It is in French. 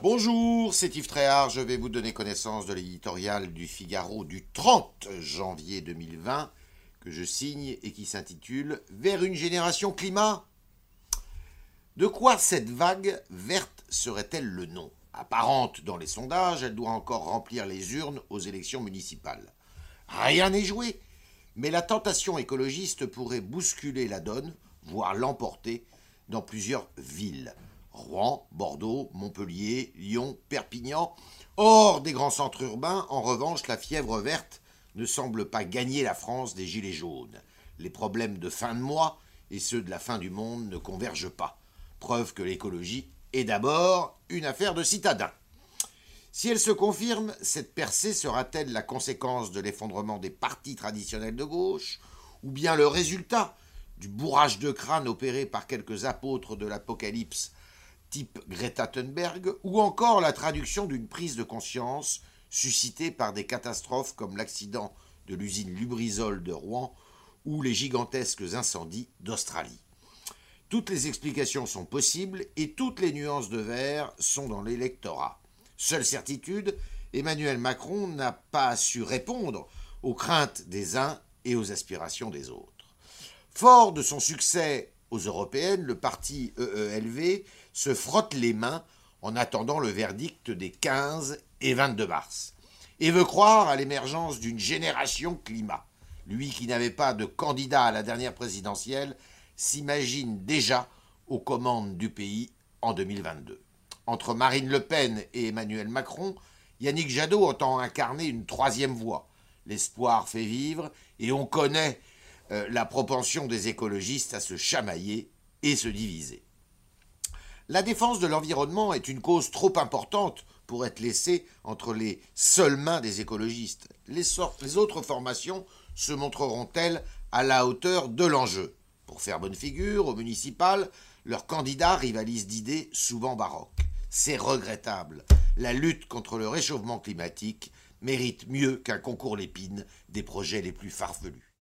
Bonjour, c'est Yves Tréhard. Je vais vous donner connaissance de l'éditorial du Figaro du 30 janvier 2020 que je signe et qui s'intitule Vers une génération climat De quoi cette vague verte serait-elle le nom? Apparente dans les sondages, elle doit encore remplir les urnes aux élections municipales. Rien n'est joué, mais la tentation écologiste pourrait bousculer la donne, voire l'emporter, dans plusieurs villes. Rouen, Bordeaux, Montpellier, Lyon, Perpignan. Hors des grands centres urbains, en revanche, la fièvre verte ne semble pas gagner la France des Gilets jaunes. Les problèmes de fin de mois et ceux de la fin du monde ne convergent pas. Preuve que l'écologie est d'abord une affaire de citadins. Si elle se confirme, cette percée sera-t-elle la conséquence de l'effondrement des partis traditionnels de gauche, ou bien le résultat du bourrage de crâne opéré par quelques apôtres de l'Apocalypse type Greta Thunberg, ou encore la traduction d'une prise de conscience suscitée par des catastrophes comme l'accident de l'usine Lubrizol de Rouen ou les gigantesques incendies d'Australie. Toutes les explications sont possibles et toutes les nuances de vert sont dans l'électorat. Seule certitude, Emmanuel Macron n'a pas su répondre aux craintes des uns et aux aspirations des autres. Fort de son succès aux européennes, le parti EELV se frotte les mains en attendant le verdict des 15 et 22 mars, et veut croire à l'émergence d'une génération climat. Lui qui n'avait pas de candidat à la dernière présidentielle s'imagine déjà aux commandes du pays en 2022. Entre Marine Le Pen et Emmanuel Macron, Yannick Jadot entend incarner une troisième voie. L'espoir fait vivre et on connaît euh, la propension des écologistes à se chamailler et se diviser. La défense de l'environnement est une cause trop importante pour être laissée entre les seules mains des écologistes. Les, les autres formations se montreront-elles à la hauteur de l'enjeu? Pour faire bonne figure, au municipal, leurs candidats rivalisent d'idées souvent baroques. C'est regrettable. La lutte contre le réchauffement climatique mérite mieux qu'un concours l'épine des projets les plus farfelus.